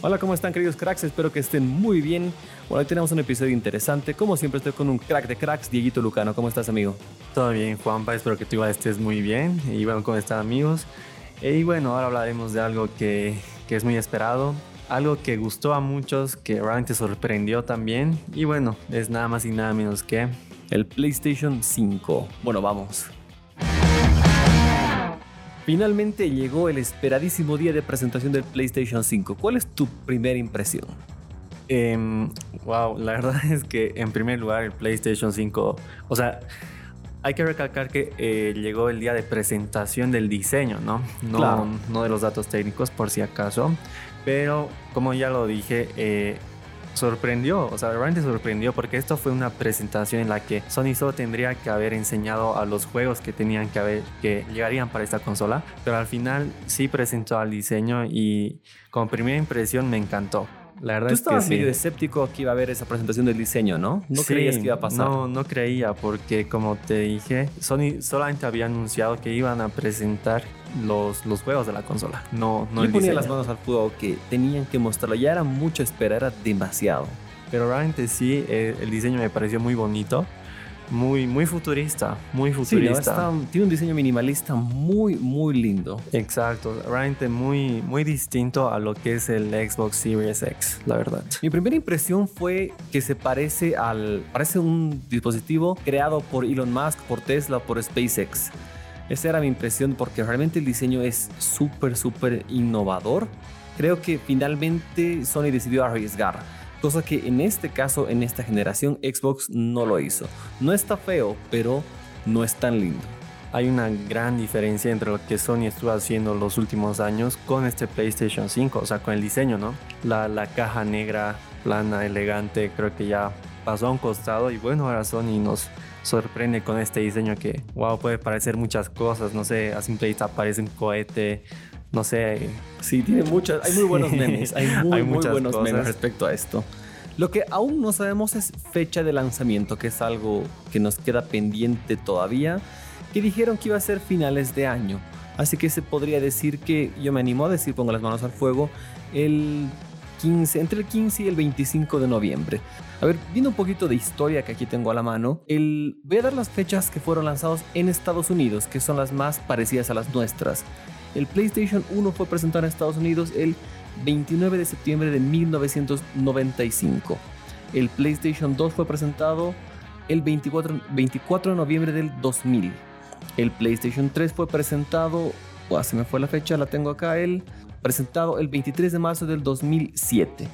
Hola, ¿cómo están queridos cracks? Espero que estén muy bien. Bueno, hoy tenemos un episodio interesante. Como siempre estoy con un crack de cracks, Dieguito Lucano. ¿Cómo estás, amigo? Todo bien, Juanpa. Espero que tú igual estés muy bien. Y bueno, ¿cómo están, amigos? Y bueno, ahora hablaremos de algo que, que es muy esperado. Algo que gustó a muchos, que realmente sorprendió también. Y bueno, es nada más y nada menos que... El PlayStation 5. Bueno, vamos. Finalmente llegó el esperadísimo día de presentación del PlayStation 5. ¿Cuál es tu primera impresión? wow, em, la verdad es que en primer lugar el PlayStation 5, o sea, hay que recalcar que eh, llegó el día de presentación del diseño, ¿no? No, no de los datos técnicos por si acaso, pero como ya lo dije, eh, sorprendió, o sea, realmente sorprendió porque esto fue una presentación en la que Sony solo tendría que haber enseñado a los juegos que tenían que haber, que llegarían para esta consola, pero al final sí presentó al diseño y como primera impresión me encantó. La verdad Tú es estabas que medio escéptico que iba a haber esa presentación del diseño, ¿no? No creías que iba a pasar. No, no creía porque como te dije, Sony solamente había anunciado que iban a presentar los, los juegos de la consola. No, no Yo ponía las manos al fuego que tenían que mostrarlo. Ya era mucho esperar, era demasiado. Pero realmente sí, eh, el diseño me pareció muy bonito muy, muy futurista, muy futurista. tiene un diseño minimalista muy, muy lindo. Exacto, realmente muy, muy distinto a lo que es el Xbox Series X, la verdad. Mi primera impresión fue que se parece al, parece un dispositivo creado por Elon Musk, por Tesla, por SpaceX. Esa era mi impresión porque realmente el diseño es súper, súper innovador. Creo que finalmente Sony decidió arriesgar cosa que en este caso, en esta generación, Xbox no lo hizo. No está feo, pero no es tan lindo. Hay una gran diferencia entre lo que Sony estuvo haciendo los últimos años con este PlayStation 5, o sea, con el diseño, ¿no? La, la caja negra, plana, elegante, creo que ya pasó a un costado y bueno, ahora Sony nos sorprende con este diseño que, wow, puede parecer muchas cosas, no sé, a simple vista parece un cohete, no sé. Sí, tiene muchas, hay muy buenos memes, hay muy, buenos memes respecto a esto. Lo que aún no sabemos es fecha de lanzamiento, que es algo que nos queda pendiente todavía, que dijeron que iba a ser finales de año. Así que se podría decir que, yo me animo a decir, pongo las manos al fuego, el 15, entre el 15 y el 25 de noviembre. A ver, viendo un poquito de historia que aquí tengo a la mano, el, voy a dar las fechas que fueron lanzados en Estados Unidos, que son las más parecidas a las nuestras. El PlayStation 1 fue presentado en Estados Unidos el 29 de septiembre de 1995. El PlayStation 2 fue presentado el 24, 24 de noviembre del 2000. El PlayStation 3 fue presentado, oh, se me fue la fecha, la tengo acá, el presentado el 23 de marzo del 2007.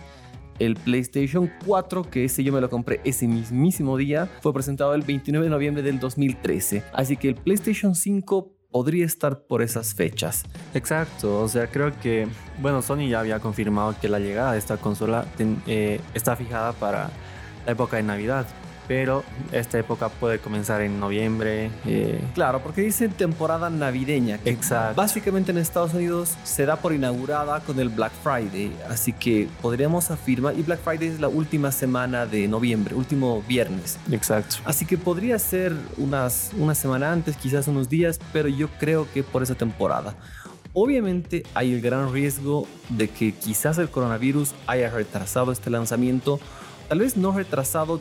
El PlayStation 4, que ese yo me lo compré ese mismísimo día, fue presentado el 29 de noviembre del 2013. Así que el PlayStation 5 podría estar por esas fechas. Exacto, o sea, creo que, bueno, Sony ya había confirmado que la llegada de esta consola eh, está fijada para la época de Navidad, pero esta época puede comenzar en noviembre. Eh, claro, porque dicen temporada navideña. Exacto. Básicamente en Estados Unidos se da por inaugurada con el Black Friday, así que podríamos afirmar, y Black Friday es la última semana de noviembre, último viernes. Exacto. Así que podría ser unas, una semana antes, quizás unos días, pero yo creo que por esa temporada. Obviamente hay el gran riesgo de que quizás el coronavirus haya retrasado este lanzamiento Tal vez no retrasado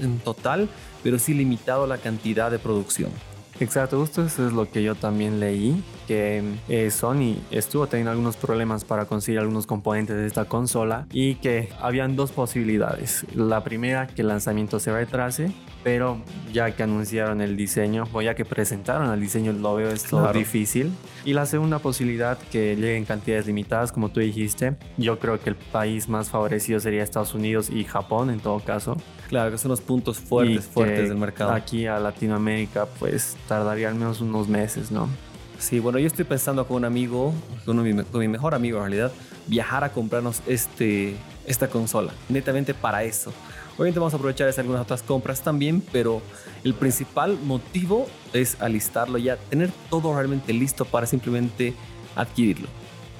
en total, pero sí limitado la cantidad de producción. Exacto, justo eso es lo que yo también leí, que eh, Sony estuvo teniendo algunos problemas para conseguir algunos componentes de esta consola y que habían dos posibilidades. La primera, que el lanzamiento se retrase pero ya que anunciaron el diseño o ya que presentaron el diseño lo veo esto difícil. Y la segunda posibilidad que llegue en cantidades limitadas como tú dijiste yo creo que el país más favorecido sería Estados Unidos y Japón en todo caso claro que son los puntos fuertes fuertes del mercado. aquí a Latinoamérica pues tardaría al menos unos meses no Sí, bueno, yo estoy pensando con un amigo, con, con mi mejor amigo en realidad, viajar a comprarnos este, esta consola, netamente para eso. Obviamente vamos a aprovechar algunas otras compras también, pero el principal motivo es alistarlo ya, tener todo realmente listo para simplemente adquirirlo.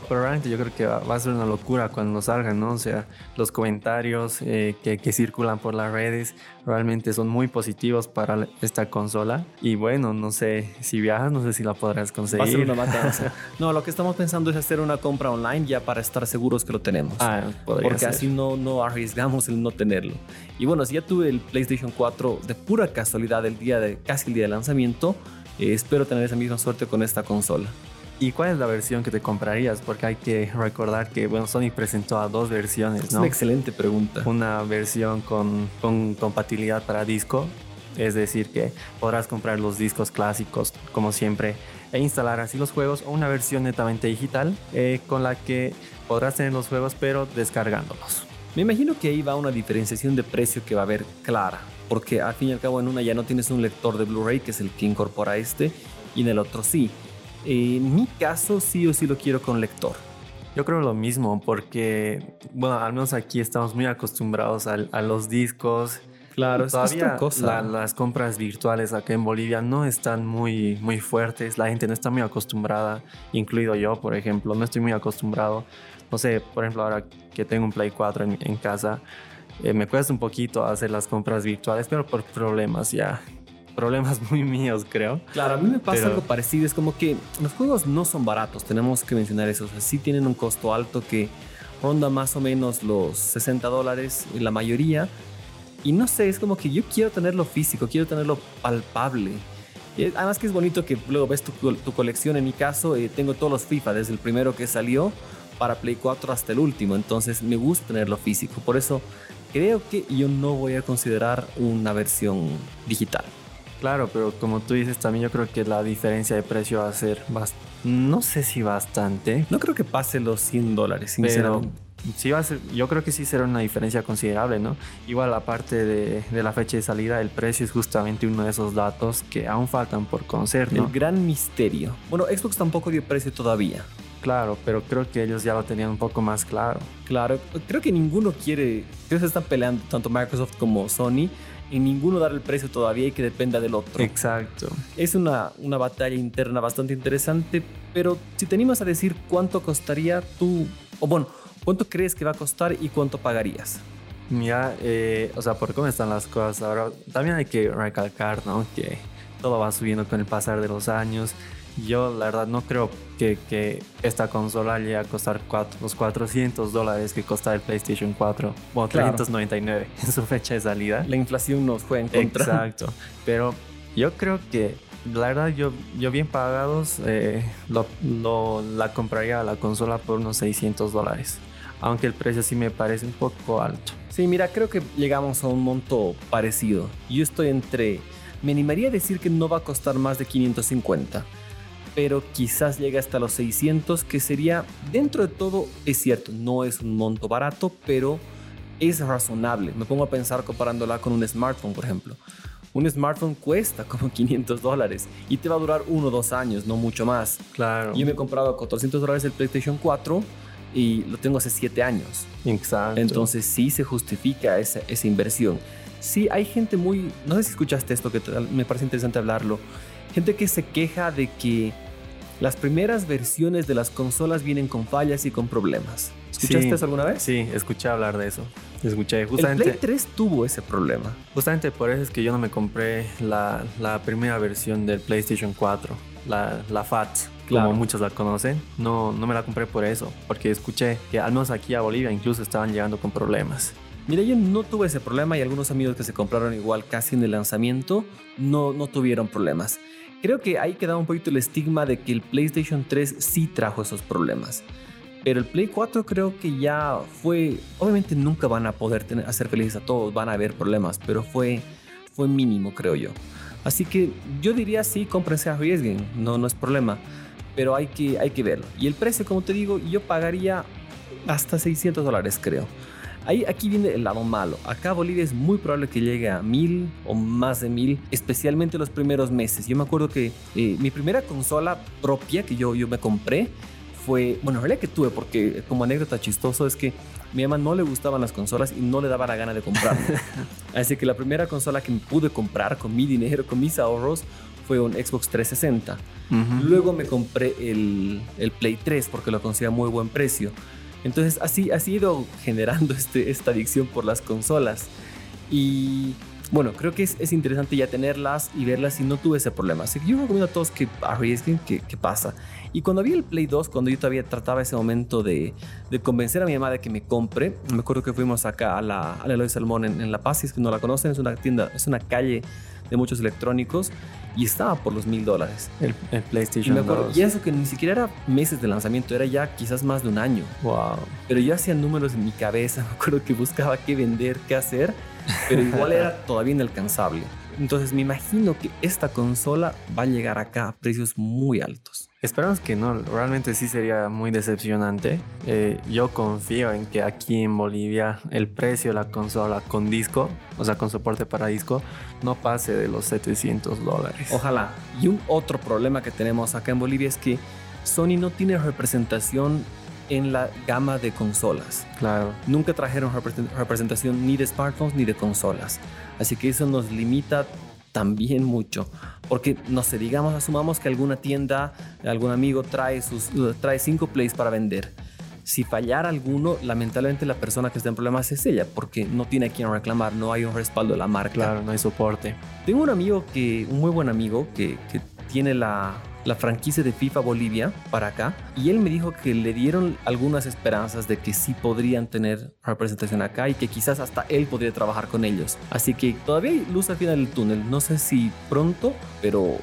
Pero realmente yo creo que va, a ser una locura cuando salgan, ¿no? O sea, los comentarios eh, que, que, circulan por las redes realmente son muy positivos para esta consola. Y bueno, no sé si viajas, no sé si la podrás conseguir. Va a ser una matanza. no, lo que estamos pensando es hacer una compra online ya para estar seguros que lo tenemos. Ah, Porque así no, no arriesgamos el no tenerlo. Y bueno, si ya tuve el PlayStation 4 de pura casualidad el día de casi el día de lanzamiento, eh, espero tener esa misma suerte con esta consola. ¿Y cuál es la versión que te comprarías? Porque hay que recordar que bueno, Sony presentó a dos versiones, ¿no? Es una excelente pregunta. Una versión con, con compatibilidad para disco, es decir, que podrás comprar los discos clásicos como siempre e instalar así los juegos, o una versión netamente digital eh, con la que podrás tener los juegos pero descargándolos. Me imagino que ahí va una diferenciación de precio que va a haber clara, porque al fin y al cabo en una ya no tienes un lector de Blu-ray, que es el que incorpora este, y en el otro sí. En mi caso, sí o sí lo quiero con lector. Yo creo lo mismo, porque, bueno, al menos aquí estamos muy acostumbrados a, los discos. Claro, todavía cosa. las compras virtuales acá en Bolivia no están muy, muy fuertes. La gente no está muy acostumbrada, incluido yo, por ejemplo, no estoy muy acostumbrado. No sé, por ejemplo, ahora que tengo un Play 4 en, casa, eh, me cuesta un poquito hacer las compras virtuales, pero por problemas ya problemas muy míos, creo. Claro, a mí me pasa algo parecido. Es como que los juegos no son baratos, tenemos que mencionar eso. O sea, sí tienen un costo alto que ronda más o menos los 60 dólares en la mayoría. Y no sé, es como que yo quiero tenerlo físico, quiero tenerlo palpable. Y además que es bonito que luego ves tu, colección. En mi caso, eh, tengo todos los FIFA, desde el primero que salió para Play 4 hasta el último. Entonces me gusta tenerlo físico. Por eso creo que yo no voy a considerar una versión digital. Claro, pero como tú dices, también yo creo que la diferencia de precio va a ser. No sé si bastante. No creo que pase los 100 dólares, sinceramente. sí va a ser, yo creo que sí será una diferencia considerable, ¿no? Igual aparte de, de, la fecha de salida, el precio es justamente uno de esos datos que aún faltan por conocer, ¿no? El gran misterio. Bueno, Xbox tampoco dio precio todavía. Claro, pero creo que ellos ya lo tenían un poco más claro. Claro, creo que ninguno quiere, creo que se están peleando tanto Microsoft como Sony en ninguno dar el precio todavía y que dependa del otro. Exacto. Es una, una batalla interna bastante interesante, pero si te animas a decir cuánto costaría tú, o bueno, cuánto crees que va a costar y cuánto pagarías. Mira, eh, o sea, por cómo están las cosas ahora, también hay que recalcar, ¿no? Que todo va subiendo con el pasar de los años. Yo la verdad no creo que, que esta consola llegue a costar los 400 dólares que cuesta el PlayStation 4. Bueno, 399 en su fecha de salida. La inflación nos fue en contra. Exacto. Pero yo creo que la verdad yo, yo bien pagados eh, lo, la compraría a la consola por unos 600 dólares. Aunque el precio sí me parece un poco alto. Sí, mira, creo que llegamos a un monto parecido. Yo estoy entre... Me animaría a decir que no va a costar más de 550 pero quizás llegue hasta los 600, que sería, dentro de todo, es cierto, no es un monto barato, pero es razonable. Me pongo a pensar comparándola con un smartphone, por ejemplo. Un smartphone cuesta como 500 dólares y te va a durar uno o dos años, no mucho más. Claro. Yo me he comprado a 400 dólares el PlayStation 4 y lo tengo hace 7 años. Exacto. Entonces sí se justifica esa, esa inversión. Sí, hay gente muy... No sé si escuchaste esto, que me parece interesante hablarlo Gente que se queja de que las primeras versiones de las consolas vienen con fallas y con problemas. ¿Escuchaste eso alguna vez? Sí, escuché hablar de eso. Escuché justamente. El Play 3 tuvo ese problema. Justamente por eso es que yo no me compré la, primera versión del PlayStation 4, la, la FAT, como muchos la conocen. No, no me la compré por eso, porque escuché que al menos aquí a Bolivia incluso estaban llegando con problemas. Mira, yo no tuve ese problema y algunos amigos que se compraron igual casi en el lanzamiento no, no tuvieron problemas. Creo que ahí quedaba un poquito el estigma de que el PlayStation 3 sí trajo esos problemas. Pero el Play 4 creo que ya fue, obviamente nunca van a poder hacer felices a todos, van a haber problemas, pero fue, fue mínimo creo yo. Así que yo diría sí, cómprense, arriesguen, no, no es problema, pero hay que, hay que verlo. Y el precio, como te digo, yo pagaría hasta 600 dólares creo. Ahí, aquí viene el lado malo. Acá Bolivia es muy probable que llegue a mil o más de mil, especialmente los primeros meses. Yo me acuerdo que eh, mi primera consola propia que yo, yo me compré fue, bueno, en realidad que tuve, porque como anécdota chistoso es que mi mamá no le gustaban las consolas y no le daba la gana de comprar. Así que la primera consola que pude comprar con mi dinero, con mis ahorros, fue un Xbox 360. Luego me compré el, el, Play 3 porque lo conseguía a muy buen precio. Entonces así ha ido generando este, esta adicción por las consolas. Y bueno, creo que es, es, interesante ya tenerlas y verlas y no tuve ese problema. Así que yo recomiendo a todos que arriesguen qué, qué pasa. Y cuando vi el Play 2, cuando yo todavía trataba ese momento de, de, convencer a mi mamá de que me compre, me acuerdo que fuimos acá a la, a la Eloy Salmón en, en La Paz, si es que no la conocen, es una tienda, es una calle de muchos electrónicos y estaba por los mil dólares. El, PlayStation y, y eso que ni siquiera era meses de lanzamiento, era ya quizás más de un año. Wow. Pero yo hacía números en mi cabeza, me acuerdo que buscaba qué vender, qué hacer pero igual era todavía inalcanzable. Entonces me imagino que esta consola va a llegar acá a precios muy altos. Esperamos que no, realmente sí sería muy decepcionante. Eh, yo confío en que aquí en Bolivia el precio de la consola con disco, o sea, con soporte para disco, no pase de los 700 dólares. Ojalá. Y un otro problema que tenemos acá en Bolivia es que Sony no tiene representación en la gama de consolas. Claro. Nunca trajeron representación ni de smartphones ni de consolas. Así que eso nos limita también mucho. Porque, no sé, digamos, asumamos que alguna tienda, algún amigo trae, sus, trae cinco plays para vender. Si fallara alguno, lamentablemente la persona que está en problemas es ella, porque no tiene a quien reclamar, no hay un respaldo de la marca. Claro, no hay soporte. Tengo un amigo que, un muy buen amigo, que, que tiene la, la franquicia de FIFA Bolivia para acá y él me dijo que le dieron algunas esperanzas de que sí podrían tener representación acá y que quizás hasta él podría trabajar con ellos. Así que todavía hay luz al final del túnel, no sé si pronto, pero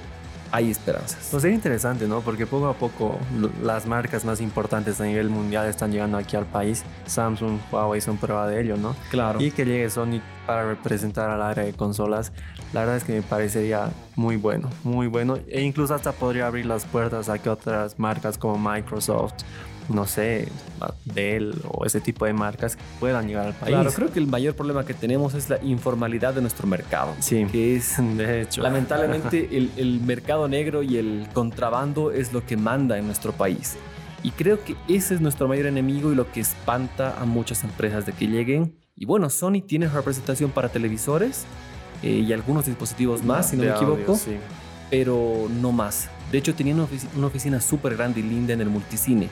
hay esperanzas. Pues sería interesante, ¿no? Porque poco a poco las marcas más importantes a nivel mundial están llegando aquí al país. Samsung, Huawei son prueba de ello, ¿no? Claro. Y que llegue Sony para representar al área de consolas, la verdad es que me parecería muy bueno, muy bueno. E incluso hasta podría abrir las puertas a que otras marcas como Microsoft no sé, Dell o ese tipo de marcas puedan llegar al país. Claro, creo que el mayor problema que tenemos es la informalidad de nuestro mercado. Sí, que es, de hecho, lamentablemente el, el mercado negro y el contrabando es lo que manda en nuestro país. Y creo que ese es nuestro mayor enemigo y lo que espanta a muchas empresas de que lleguen. Y bueno, Sony tiene representación para televisores eh, y algunos dispositivos más, si no me equivoco. sí. Pero no más. De hecho, tenía una, una oficina súper grande y linda en el multicine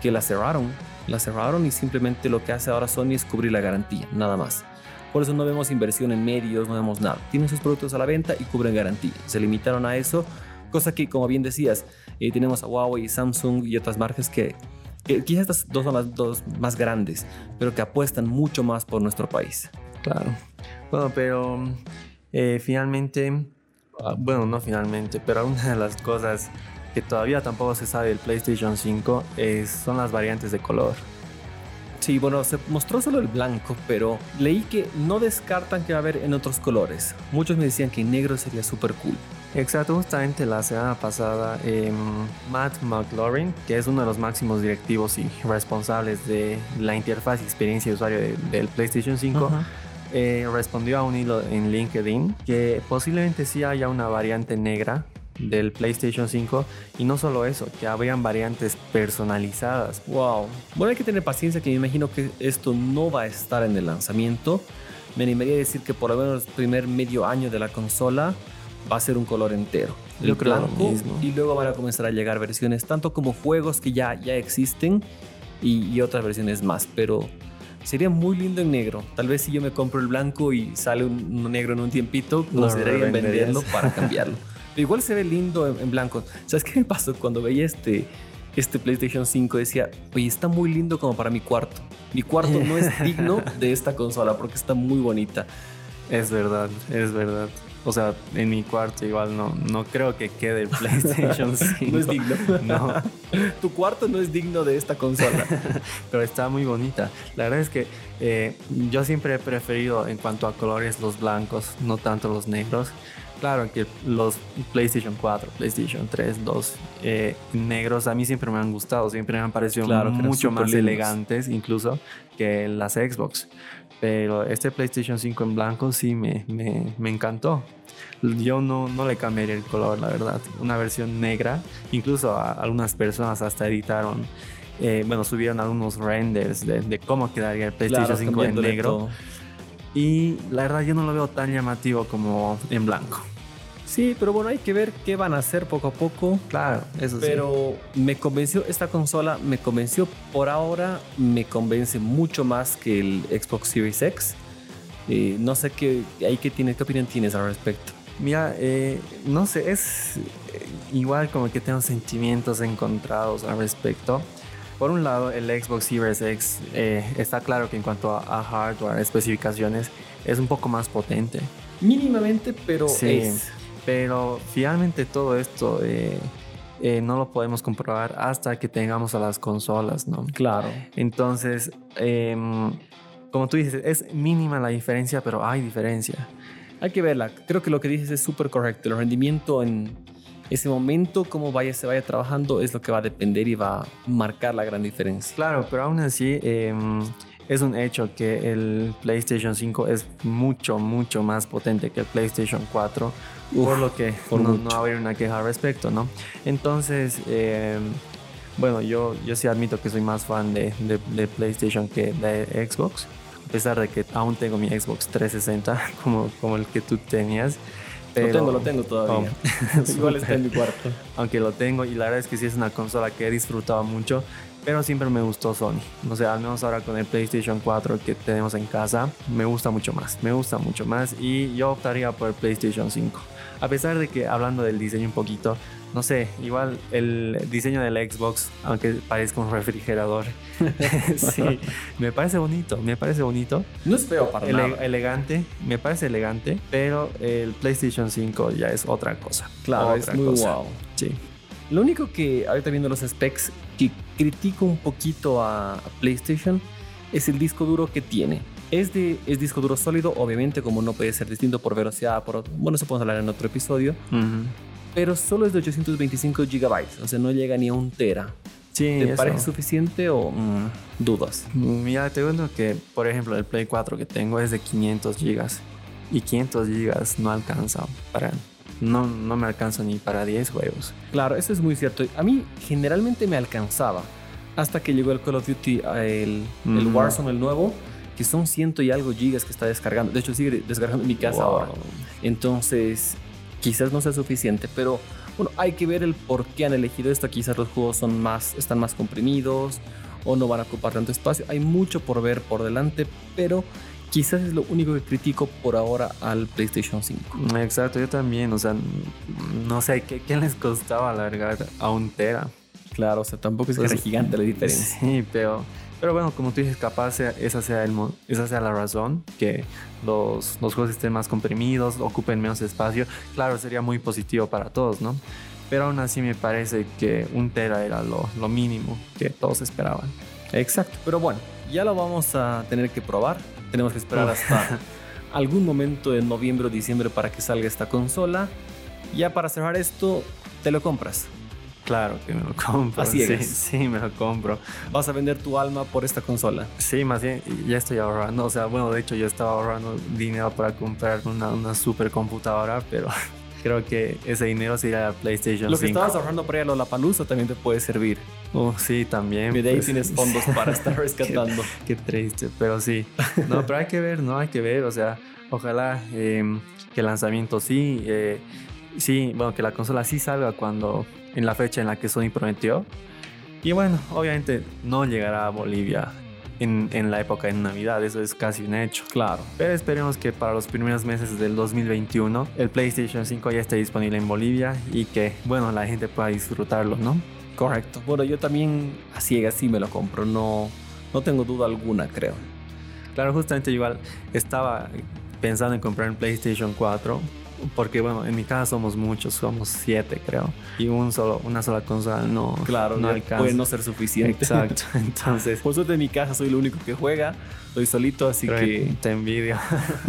que la cerraron. La cerraron y simplemente lo que hace ahora Sony es cubrir la garantía, nada más. Por eso no vemos inversión en medios, no vemos nada. Tienen sus productos a la venta y cubren garantía. Se limitaron a eso, cosa que, como bien decías, eh, tenemos a Huawei, Samsung y otras marcas que, quizás estas dos son las dos más grandes, pero que apuestan mucho más por nuestro país. Claro. Bueno, pero eh, finalmente, ah, bueno, no finalmente, pero una de las cosas que todavía tampoco se sabe del PlayStation 5 es, son las variantes de color. Sí, bueno, se mostró solo el blanco, pero leí que no descartan que va a haber en otros colores. Muchos me decían que negro sería súper cool. Exacto, justamente la semana pasada eh, Matt McLaurin, que es uno de los máximos directivos y responsables de la interfaz y experiencia de usuario del PlayStation 5, eh, respondió a un hilo en LinkedIn que posiblemente sí haya una variante negra del PlayStation 5 y no solo eso, que habrían variantes personalizadas. Wow. Bueno, hay que tener paciencia que me imagino que esto no va a estar en el lanzamiento. Me animaría a decir que por lo menos el primer medio año de la consola va a ser un color entero. Yo creo blanco, mismo. Y luego van a comenzar a llegar versiones, tanto como juegos que ya, ya existen y, otras versiones más, pero sería muy lindo en negro. Tal vez si yo me compro el blanco y sale un, negro en un tiempito, consideraría venderlo para cambiarlo. igual se ve lindo en, blanco. ¿Sabes qué me pasó cuando veía este, este PlayStation 5? Decía, oye, está muy lindo como para mi cuarto. Mi cuarto no es digno de esta consola porque está muy bonita. Es verdad, es verdad. O sea, en mi cuarto igual no, no creo que quede el PlayStation 5. no es digno. No. tu cuarto no es digno de esta consola. Pero está muy bonita. La verdad es que eh, yo siempre he preferido en cuanto a colores los blancos, no tanto los negros. Claro que los PlayStation 4, PlayStation 3, 2 eh, negros a mí siempre me han gustado, siempre me han parecido mucho más elegantes incluso que las Xbox. Pero este PlayStation 5 en blanco sí me, me, me encantó. Yo no, no le cambiaría el color, la verdad. Una versión negra, incluso algunas personas hasta editaron eh, bueno, subieron algunos renders de, cómo quedaría el PlayStation 5 en negro. Y la verdad yo no lo veo tan llamativo como en blanco. Sí, pero bueno, hay que ver qué van a hacer poco a poco. Claro, eso sí. Pero me convenció, esta consola me convenció por ahora, me convence mucho más que el Xbox Series X. Eh, no sé qué, ahí qué, tiene, qué opinión tienes al respecto. Mira, eh, no sé, es eh, igual como que tengo sentimientos encontrados al respecto. Por un lado, el Xbox Series X está claro que en cuanto a, hardware, especificaciones, es un poco más potente. Mínimamente, pero sí. Pero finalmente todo esto no lo podemos comprobar hasta que tengamos a las consolas, ¿no? Claro. Entonces, em, como tú dices, es mínima la diferencia, pero hay diferencia. Hay que verla. Creo que lo que dices es súper correcto. El rendimiento en ese momento, cómo vaya, se vaya trabajando, es lo que va a depender y va a marcar la gran diferencia. Claro, pero aún así em, es un hecho que el PlayStation 5 es mucho, mucho más potente que el PlayStation 4. Por lo que no, no, va a haber una queja al respecto, ¿no? Entonces, em, bueno, yo, yo sí admito que soy más fan de, de PlayStation que de Xbox a pesar de que aún tengo mi Xbox 360 como, como el que tú tenías. lo tengo, lo tengo todavía. Oh. Igual está en mi cuarto. Aunque lo tengo y la verdad es que sí es una consola que he disfrutado mucho, pero siempre me gustó Sony. O sea, al menos ahora con el PlayStation 4 que tenemos en casa, me gusta mucho más, me gusta mucho más y yo optaría por el PlayStation 5. A pesar de que hablando del diseño un poquito, no sé, igual el diseño del Xbox, aunque parezca un refrigerador, sí, me parece bonito, me parece bonito. No es feo para nada. Elegante, me parece elegante, pero el PlayStation 5 ya es otra cosa. Claro, es muy wow. Sí. Lo único que ahorita viendo los specs que critico un poquito a PlayStation es el disco duro que tiene. Es, de, es disco duro sólido, obviamente, como no puede ser distinto por velocidad, por, bueno, eso podemos hablar en otro episodio pero solo es de 825 gigabytes, o sea, no llega ni a un tera. Sí, ¿Te parece suficiente o mm, dudas? Mira, te cuento que, por ejemplo, el Play 4 que tengo es de 500 gigas y 500 gigas no alcanza para no, no me alcanza ni para 10 juegos. Claro, eso es muy cierto. A mí generalmente me alcanzaba hasta que llegó el Call of Duty, el, el Warzone, el nuevo, que son ciento y algo gigas que está descargando. De hecho, sigue descargando en mi casa ahora. Entonces, quizás no sea suficiente, pero bueno, hay que ver el por qué han elegido esto. Quizás los juegos son más, están más comprimidos o no van a ocupar tanto espacio. Hay mucho por ver por delante, pero quizás es lo único que critico por ahora al PlayStation 5. Exacto, yo también, o sea, no sé, ¿qué, qué les costaba alargar a un tera? Claro, o sea, tampoco es que sea gigante la diferencia. Sí, pero pero bueno, como tú dices, capaz esa sea, el, esa sea la razón, que los, los juegos estén más comprimidos, ocupen menos espacio. Claro, sería muy positivo para todos, ¿no? Pero aún así me parece que un tera era lo, lo mínimo que todos esperaban. Exacto, pero bueno, ya lo vamos a tener que probar. Tenemos que esperar hasta algún momento de noviembre o diciembre para que salga esta consola. Ya para cerrar esto, te lo compras. Claro que me lo compro. Así es. Sí, me lo compro. ¿Vas a vender tu alma por esta consola? Sí, más bien, ya estoy ahorrando. O sea, bueno, de hecho yo estaba ahorrando dinero para comprar una, una super computadora, pero creo que ese dinero se irá a PlayStation Lo que estabas ahorrando para ir a la palusa también te puede servir. Oh, sí, también. Y de ahí pues. tienes fondos para estar rescatando. qué, triste, pero sí. No, pero hay que ver, ¿no? Hay que ver. O sea, ojalá em, que el lanzamiento sí... Eh, sí, bueno, que la consola sí salga cuando en la fecha en la que Sony prometió. Y bueno, obviamente no llegará a Bolivia en, en, la época de Navidad, eso es casi un hecho. Claro. Pero esperemos que para los primeros meses del 2021 el PlayStation 5 ya esté disponible en Bolivia y que, bueno, la gente pueda disfrutarlo, ¿no? Correcto. Bueno, yo también a ciegas sí me lo compro, no, no tengo duda alguna, creo. Claro, justamente igual estaba pensando en comprar un PlayStation 4 porque bueno, en mi casa somos muchos, somos siete creo, y un solo, una sola consola no, claro, no puede no ser suficiente. Exacto, entonces... Por suerte en mi casa soy el único que juega, estoy solito, así que... Te envidio.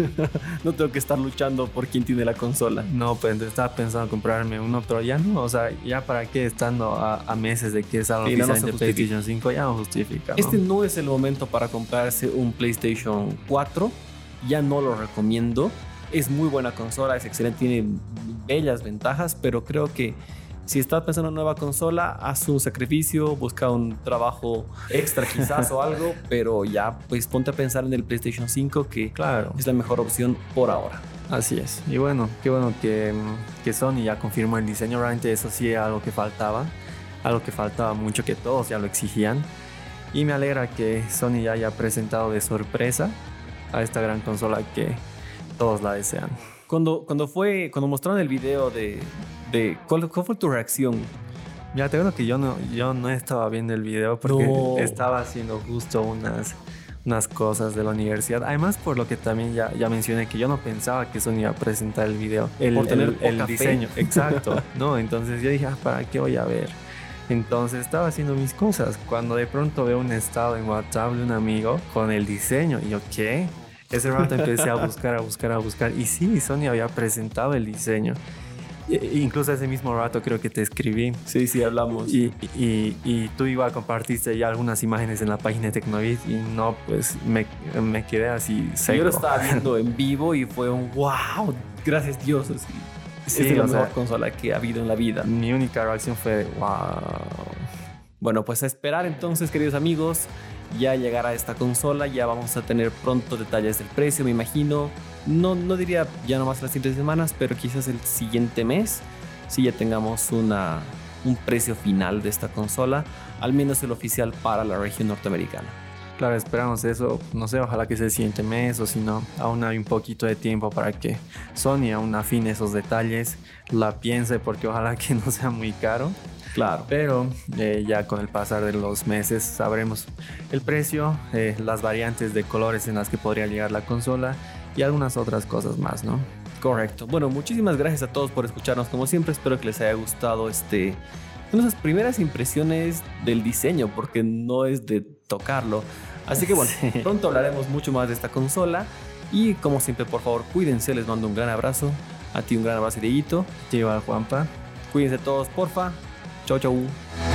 no tengo que estar luchando por quién tiene la consola. No, pues estaba pensando comprarme uno, pero ya no, o sea, ya para qué estando a, meses de que salga oficialmente no PlayStation 5, ya no justifica. Este no es el momento para comprarse un PlayStation 4, ya no lo recomiendo es muy buena consola, es excelente, tiene bellas ventajas, pero creo que si estás pensando en una nueva consola, haz un sacrificio, busca un trabajo extra quizás o algo, pero ya pues ponte a pensar en el PlayStation 5 que claro. es la mejor opción por ahora. Así es. Y bueno, qué bueno que, que Sony ya confirmó el diseño. Realmente eso sí era algo que faltaba. Algo que faltaba mucho, que todos ya lo exigían. Y me alegra que Sony ya haya presentado de sorpresa a esta gran consola que todos la desean. Cuando, cuando fue, cuando mostraron el video de, de ¿cuál, fue tu reacción? Ya te digo que yo no, yo no estaba viendo el video porque estaba haciendo justo unas, unas cosas de la universidad. Además, por lo que también ya, ya mencioné que yo no pensaba que Sony iba a presentar el video. El, por tener el, diseño. Exacto. no, entonces yo dije, ah, ¿para qué voy a ver? Entonces estaba haciendo mis cosas cuando de pronto veo un estado en WhatsApp de un amigo con el diseño y yo, ¿qué? Ese rato empecé a buscar, a buscar, a buscar y sí, Sony había presentado el diseño. Incluso ese mismo rato creo que te escribí. Sí, sí, hablamos. Y, y, y tú igual compartiste ya algunas imágenes en la página de Tecnovit y no, pues me, me quedé así seco. Yo lo estaba viendo en vivo y fue un wow, gracias Dios. Así. Sí, es la mejor consola que ha habido en la vida. Mi única reacción fue wow. Bueno, pues a esperar entonces, queridos amigos, ya llegará esta consola, ya vamos a tener pronto detalles del precio, me imagino. No, no diría ya nomás las siguientes semanas, pero quizás el siguiente mes, si ya tengamos un precio final de esta consola, al menos el oficial para la región norteamericana. Claro, esperamos eso. No sé, ojalá que sea el siguiente mes o si no, aún hay un poquito de tiempo para que Sony aún afine esos detalles, la piense porque ojalá que no sea muy caro. Claro. Pero eh, ya con el pasar de los meses sabremos el precio, eh, las variantes de colores en las que podría llegar la consola y algunas otras cosas más, ¿no? Correcto. Bueno, muchísimas gracias a todos por escucharnos como siempre. Espero que les haya gustado este nuestras primeras impresiones del diseño, porque no es de tocarlo. Así que bueno, pronto hablaremos mucho más de esta consola. Y como siempre, por favor, cuídense. Les mando un gran abrazo. A ti un gran abrazo, Dieguito. Lleva Juanpa. Cuídense todos, porfa. Chau, chau.